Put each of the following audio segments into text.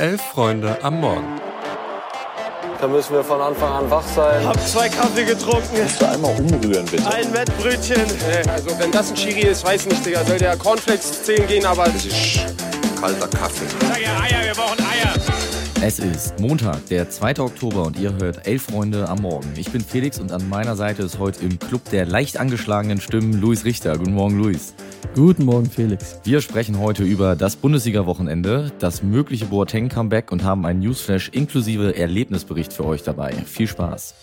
Elf Freunde am Morgen. Da müssen wir von Anfang an wach sein. Hab zwei Kaffee getrunken. Kannst du einmal umrühren, bitte? Ein Wettbrötchen. Also wenn das ein Chiri ist, weiß nicht, Digga. Soll der Cornflakes 10 gehen, aber... Das ist kalter Kaffee. Sag ja Eier, wir brauchen Eier. Es ist Montag, der 2. Oktober und ihr hört Elf Freunde am Morgen. Ich bin Felix und an meiner Seite ist heute im Club der leicht angeschlagenen Stimmen Luis Richter. Guten Morgen, Luis. Guten Morgen, Felix. Wir sprechen heute über das Bundesliga-Wochenende, das mögliche Boateng-Comeback und haben einen Newsflash inklusive Erlebnisbericht für euch dabei. Viel Spaß.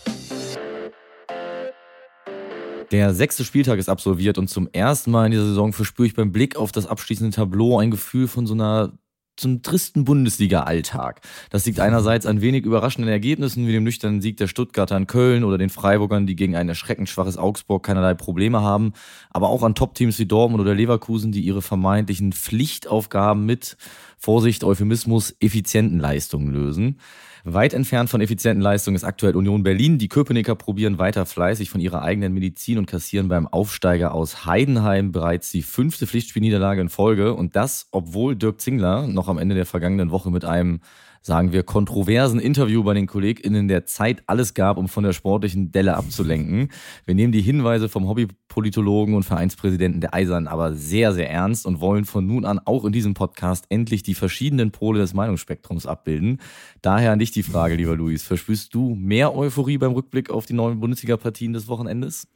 Der sechste Spieltag ist absolviert und zum ersten Mal in dieser Saison verspüre ich beim Blick auf das abschließende Tableau ein Gefühl von so einer zum tristen Bundesliga-Alltag. Das liegt einerseits an wenig überraschenden Ergebnissen wie dem nüchternen Sieg der Stuttgarter in Köln oder den Freiburgern, die gegen ein erschreckend schwaches Augsburg keinerlei Probleme haben, aber auch an Top-Teams wie Dortmund oder Leverkusen, die ihre vermeintlichen Pflichtaufgaben mit, Vorsicht, Euphemismus, effizienten Leistungen lösen. Weit entfernt von effizienten Leistungen ist aktuell Union Berlin. Die Köpenicker probieren weiter fleißig von ihrer eigenen Medizin und kassieren beim Aufsteiger aus Heidenheim bereits die fünfte Pflichtspielniederlage in Folge. Und das, obwohl Dirk Zingler noch am Ende der vergangenen Woche mit einem sagen wir, kontroversen Interview bei den KollegInnen der Zeit alles gab, um von der sportlichen Delle abzulenken. Wir nehmen die Hinweise vom Hobbypolitologen und Vereinspräsidenten der Eisern aber sehr, sehr ernst und wollen von nun an auch in diesem Podcast endlich die verschiedenen Pole des Meinungsspektrums abbilden. Daher an dich die Frage, lieber Luis. Verspürst du mehr Euphorie beim Rückblick auf die neuen Bundesliga-Partien des Wochenendes?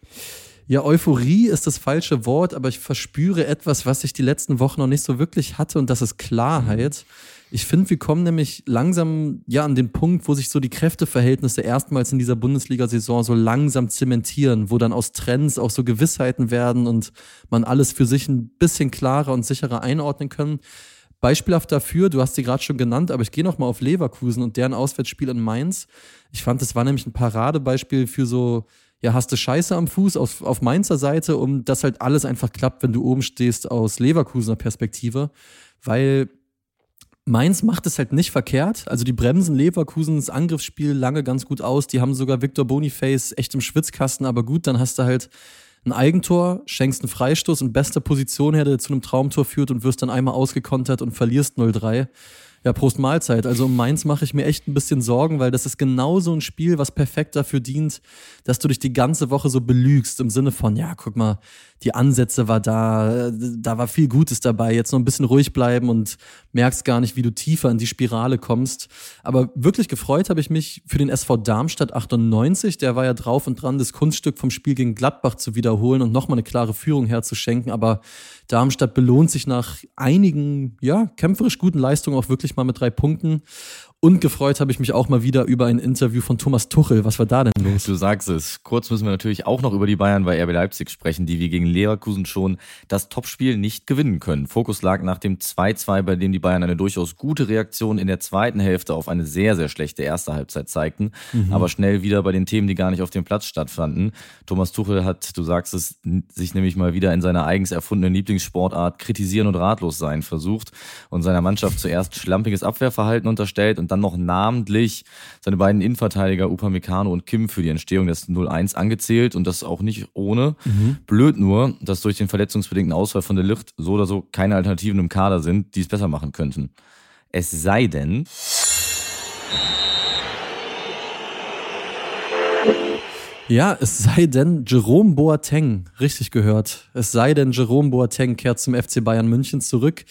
Ja, Euphorie ist das falsche Wort, aber ich verspüre etwas, was ich die letzten Wochen noch nicht so wirklich hatte und das ist Klarheit. Ich finde, wir kommen nämlich langsam ja an den Punkt, wo sich so die Kräfteverhältnisse erstmals in dieser Bundesliga-Saison so langsam zementieren, wo dann aus Trends auch so Gewissheiten werden und man alles für sich ein bisschen klarer und sicherer einordnen können. Beispielhaft dafür, du hast sie gerade schon genannt, aber ich gehe nochmal auf Leverkusen und deren Auswärtsspiel in Mainz. Ich fand, das war nämlich ein Paradebeispiel für so, ja, hast du Scheiße am Fuß auf, auf Mainzer Seite, um das halt alles einfach klappt, wenn du oben stehst aus Leverkusener Perspektive. Weil Mainz macht es halt nicht verkehrt. Also die bremsen Leverkusens Angriffsspiel lange ganz gut aus. Die haben sogar Victor Boniface echt im Schwitzkasten, aber gut, dann hast du halt ein Eigentor, schenkst einen Freistoß in bester Position her, der zu einem Traumtor führt und wirst dann einmal ausgekontert und verlierst 0-3. Ja, Prost Mahlzeit. Also um Mainz mache ich mir echt ein bisschen Sorgen, weil das ist genau so ein Spiel, was perfekt dafür dient, dass du dich die ganze Woche so belügst im Sinne von, ja, guck mal, die Ansätze war da, da war viel Gutes dabei, jetzt noch ein bisschen ruhig bleiben und merkst gar nicht, wie du tiefer in die Spirale kommst. Aber wirklich gefreut habe ich mich für den SV Darmstadt 98, der war ja drauf und dran, das Kunststück vom Spiel gegen Gladbach zu wiederholen und nochmal eine klare Führung herzuschenken, aber Darmstadt belohnt sich nach einigen, ja, kämpferisch guten Leistungen auch wirklich mal mit drei Punkten. Und gefreut habe ich mich auch mal wieder über ein Interview von Thomas Tuchel. Was war da denn los? Du sagst es. Kurz müssen wir natürlich auch noch über die Bayern bei RB Leipzig sprechen, die wie gegen Leverkusen schon das Topspiel nicht gewinnen können. Fokus lag nach dem 2-2, bei dem die Bayern eine durchaus gute Reaktion in der zweiten Hälfte auf eine sehr, sehr schlechte erste Halbzeit zeigten, mhm. aber schnell wieder bei den Themen, die gar nicht auf dem Platz stattfanden. Thomas Tuchel hat, du sagst es, sich nämlich mal wieder in seiner eigens erfundenen Lieblingssportart kritisieren und ratlos sein versucht und seiner Mannschaft zuerst schlampiges Abwehrverhalten unterstellt und dann noch namentlich seine beiden Innenverteidiger Upamecano und Kim für die Entstehung des 0-1 angezählt und das auch nicht ohne. Mhm. Blöd nur, dass durch den verletzungsbedingten Ausfall von der Licht so oder so keine Alternativen im Kader sind, die es besser machen könnten. Es sei denn, Ja, es sei denn, Jerome Boateng, richtig gehört, es sei denn, Jerome Boateng kehrt zum FC Bayern München zurück.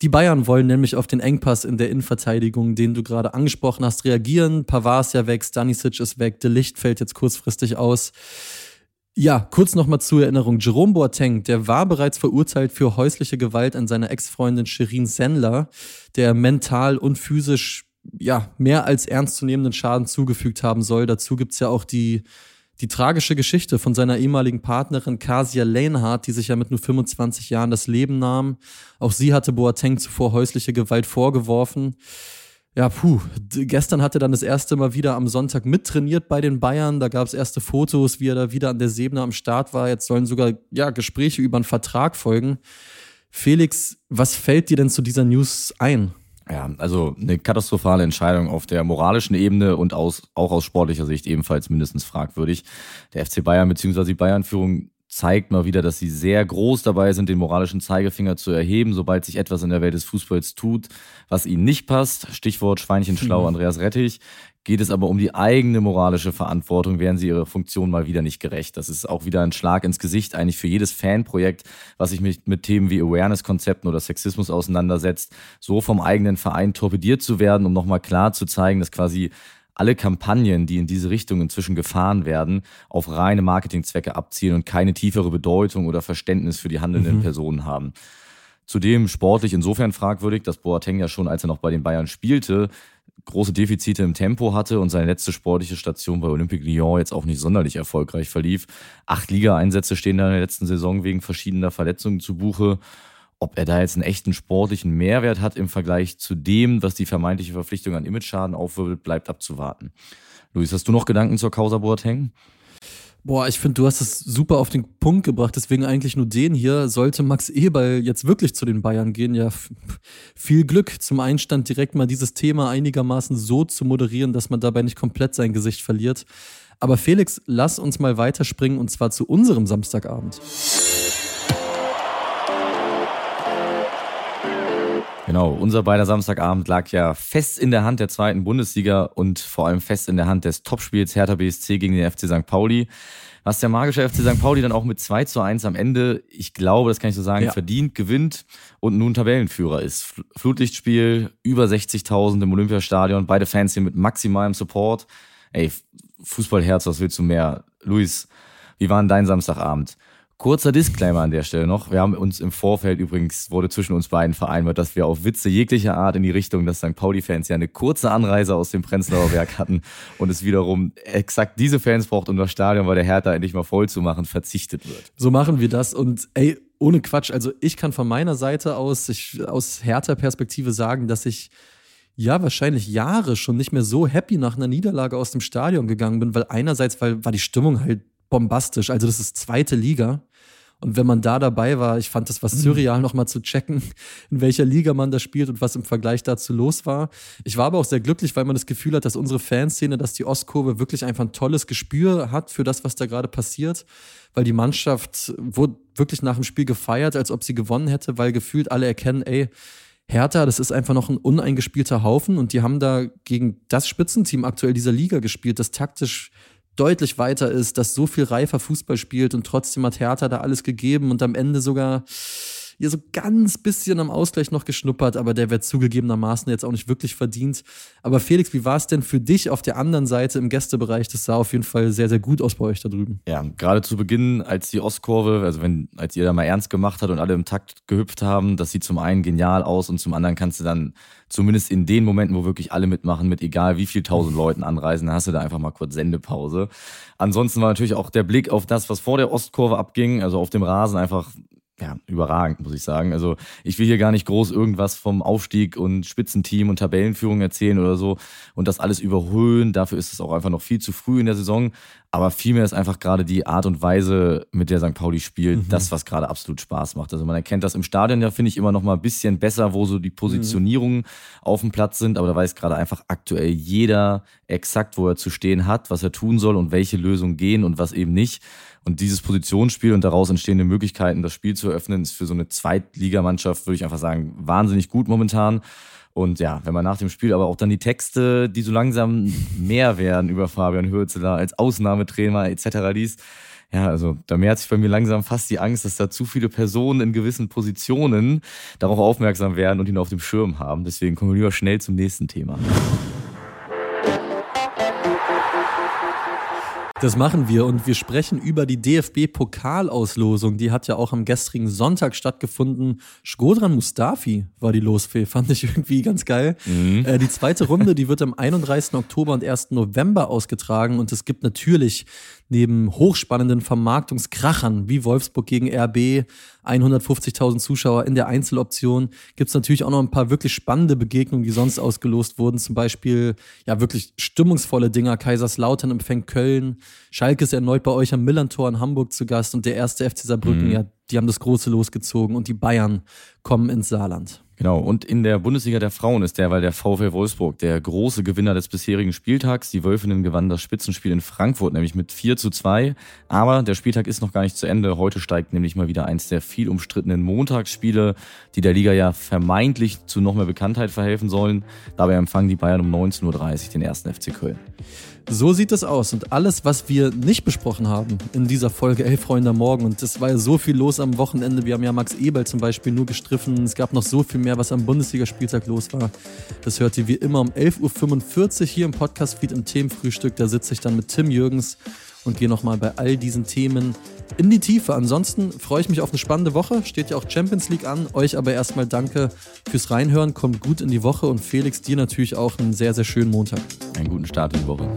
Die Bayern wollen nämlich auf den Engpass in der Innenverteidigung, den du gerade angesprochen hast, reagieren. Pavard ist ja weg, Stanisic ist weg, De Licht fällt jetzt kurzfristig aus. Ja, kurz nochmal zur Erinnerung. Jerome Boateng, der war bereits verurteilt für häusliche Gewalt an seiner Ex-Freundin Shirin Sendler, der mental und physisch ja, mehr als ernstzunehmenden Schaden zugefügt haben soll. Dazu gibt's ja auch die die tragische Geschichte von seiner ehemaligen Partnerin Kasia Lanehardt, die sich ja mit nur 25 Jahren das Leben nahm. Auch sie hatte Boateng zuvor häusliche Gewalt vorgeworfen. Ja, puh, gestern hat er dann das erste Mal wieder am Sonntag mittrainiert bei den Bayern. Da gab es erste Fotos, wie er da wieder an der Sebene am Start war. Jetzt sollen sogar ja, Gespräche über einen Vertrag folgen. Felix, was fällt dir denn zu dieser News ein? Ja, also eine katastrophale Entscheidung auf der moralischen Ebene und aus, auch aus sportlicher Sicht ebenfalls mindestens fragwürdig. Der FC Bayern bzw. die Bayern-Führung zeigt mal wieder, dass sie sehr groß dabei sind, den moralischen Zeigefinger zu erheben, sobald sich etwas in der Welt des Fußballs tut, was ihnen nicht passt. Stichwort Schweinchenschlau mhm. Andreas Rettich. Geht es aber um die eigene moralische Verantwortung, werden sie ihrer Funktion mal wieder nicht gerecht. Das ist auch wieder ein Schlag ins Gesicht eigentlich für jedes Fanprojekt, was sich mit, mit Themen wie Awareness-Konzepten oder Sexismus auseinandersetzt, so vom eigenen Verein torpediert zu werden, um nochmal klar zu zeigen, dass quasi alle Kampagnen, die in diese Richtung inzwischen gefahren werden, auf reine Marketingzwecke abzielen und keine tiefere Bedeutung oder Verständnis für die handelnden mhm. Personen haben. Zudem sportlich insofern fragwürdig, dass Boateng ja schon, als er noch bei den Bayern spielte, große Defizite im Tempo hatte und seine letzte sportliche Station bei Olympique Lyon jetzt auch nicht sonderlich erfolgreich verlief. Acht Liga-Einsätze stehen da in der letzten Saison wegen verschiedener Verletzungen zu Buche. Ob er da jetzt einen echten sportlichen Mehrwert hat im Vergleich zu dem, was die vermeintliche Verpflichtung an Image-Schaden aufwirbelt, bleibt abzuwarten. Luis, hast du noch Gedanken zur Causa Boateng? Boah, ich finde, du hast es super auf den Punkt gebracht, deswegen eigentlich nur den hier. Sollte Max Eberl jetzt wirklich zu den Bayern gehen, ja, viel Glück. Zum Einstand direkt mal dieses Thema einigermaßen so zu moderieren, dass man dabei nicht komplett sein Gesicht verliert. Aber Felix, lass uns mal weiterspringen und zwar zu unserem Samstagabend. Genau, unser beider Samstagabend lag ja fest in der Hand der zweiten Bundesliga und vor allem fest in der Hand des Topspiels Hertha BSC gegen den FC St. Pauli. Was der magische FC St. Pauli dann auch mit 2 zu 1 am Ende, ich glaube, das kann ich so sagen, ja. verdient gewinnt und nun Tabellenführer ist. Flutlichtspiel, über 60.000 im Olympiastadion, beide Fans hier mit maximalem Support. Ey, Fußballherz, was willst du mehr? Luis, wie war denn dein Samstagabend? Kurzer Disclaimer an der Stelle noch. Wir haben uns im Vorfeld übrigens, wurde zwischen uns beiden vereinbart, dass wir auf Witze jeglicher Art in die Richtung, dass St. Pauli-Fans ja eine kurze Anreise aus dem Prenzlauer Werk hatten und es wiederum exakt diese Fans braucht, um das Stadion bei der Hertha endlich mal voll zu machen, verzichtet wird. So machen wir das und ey, ohne Quatsch, also ich kann von meiner Seite aus, ich, aus Hertha-Perspektive sagen, dass ich ja, wahrscheinlich Jahre schon nicht mehr so happy nach einer Niederlage aus dem Stadion gegangen bin, weil einerseits weil, war die Stimmung halt bombastisch. Also das ist zweite Liga. Und wenn man da dabei war, ich fand das was mhm. surreal, nochmal zu checken, in welcher Liga man da spielt und was im Vergleich dazu los war. Ich war aber auch sehr glücklich, weil man das Gefühl hat, dass unsere Fanszene, dass die Ostkurve wirklich einfach ein tolles Gespür hat für das, was da gerade passiert. Weil die Mannschaft wurde wirklich nach dem Spiel gefeiert, als ob sie gewonnen hätte, weil gefühlt alle erkennen, ey, Hertha, das ist einfach noch ein uneingespielter Haufen und die haben da gegen das Spitzenteam aktuell dieser Liga gespielt, das taktisch deutlich weiter ist, das so viel reifer Fußball spielt und trotzdem hat Hertha da alles gegeben und am Ende sogar hier so ganz bisschen am Ausgleich noch geschnuppert, aber der wird zugegebenermaßen jetzt auch nicht wirklich verdient. Aber Felix, wie war es denn für dich auf der anderen Seite im Gästebereich? Das sah auf jeden Fall sehr, sehr gut aus bei euch da drüben. Ja, gerade zu Beginn, als die Ostkurve, also wenn, als ihr da mal ernst gemacht hat und alle im Takt gehüpft haben, das sieht zum einen genial aus und zum anderen kannst du dann zumindest in den Momenten, wo wirklich alle mitmachen, mit egal wie viel tausend Leuten anreisen, dann hast du da einfach mal kurz Sendepause. Ansonsten war natürlich auch der Blick auf das, was vor der Ostkurve abging, also auf dem Rasen einfach ja, überragend, muss ich sagen. Also ich will hier gar nicht groß irgendwas vom Aufstieg und Spitzenteam und Tabellenführung erzählen oder so und das alles überhöhen. Dafür ist es auch einfach noch viel zu früh in der Saison. Aber vielmehr ist einfach gerade die Art und Weise, mit der St. Pauli spielt, mhm. das, was gerade absolut Spaß macht. Also man erkennt das im Stadion ja, finde ich, immer noch mal ein bisschen besser, wo so die Positionierungen mhm. auf dem Platz sind. Aber da weiß gerade einfach aktuell jeder exakt, wo er zu stehen hat, was er tun soll und welche Lösungen gehen und was eben nicht. Und dieses Positionsspiel und daraus entstehende Möglichkeiten, das Spiel zu eröffnen, ist für so eine Zweitligamannschaft, würde ich einfach sagen, wahnsinnig gut momentan. Und ja, wenn man nach dem Spiel aber auch dann die Texte, die so langsam mehr werden über Fabian Hürzeler als Ausnahmetrainer etc. liest, ja, also da mehrt sich bei mir langsam fast die Angst, dass da zu viele Personen in gewissen Positionen darauf aufmerksam werden und ihn auf dem Schirm haben. Deswegen kommen wir lieber schnell zum nächsten Thema. Das machen wir und wir sprechen über die DFB-Pokalauslosung. Die hat ja auch am gestrigen Sonntag stattgefunden. Skodran Mustafi war die Losfee, fand ich irgendwie ganz geil. Mhm. Äh, die zweite Runde, die wird am 31. Oktober und 1. November ausgetragen und es gibt natürlich neben hochspannenden Vermarktungskrachern wie Wolfsburg gegen RB, 150.000 Zuschauer in der Einzeloption, gibt es natürlich auch noch ein paar wirklich spannende Begegnungen, die sonst ausgelost wurden. Zum Beispiel ja wirklich stimmungsvolle Dinger. Kaiserslautern empfängt Köln, Schalke ist erneut bei euch am Millantor in Hamburg zu Gast und der erste FC Saarbrücken, mhm. ja, die haben das große losgezogen und die Bayern kommen ins Saarland. Genau, und in der Bundesliga der Frauen ist derweil der VfL Wolfsburg der große Gewinner des bisherigen Spieltags. Die Wölfinnen gewannen das Spitzenspiel in Frankfurt, nämlich mit 4 zu 2. Aber der Spieltag ist noch gar nicht zu Ende. Heute steigt nämlich mal wieder eins der viel umstrittenen Montagsspiele, die der Liga ja vermeintlich zu noch mehr Bekanntheit verhelfen sollen. Dabei empfangen die Bayern um 19.30 Uhr den ersten FC Köln. So sieht es aus. Und alles, was wir nicht besprochen haben in dieser Folge Elf Freunde am Morgen, und es war ja so viel los am Wochenende. Wir haben ja Max Eberl zum Beispiel nur gestriffen. Es gab noch so viel mehr, was am Bundesligaspieltag los war. Das hört ihr wie immer um 11.45 Uhr hier im Podcast-Feed im Themenfrühstück. Da sitze ich dann mit Tim Jürgens und gehe nochmal bei all diesen Themen in die Tiefe. Ansonsten freue ich mich auf eine spannende Woche. Steht ja auch Champions League an. Euch aber erstmal danke fürs Reinhören. Kommt gut in die Woche und Felix, dir natürlich auch einen sehr, sehr schönen Montag. Einen guten Start in die Woche.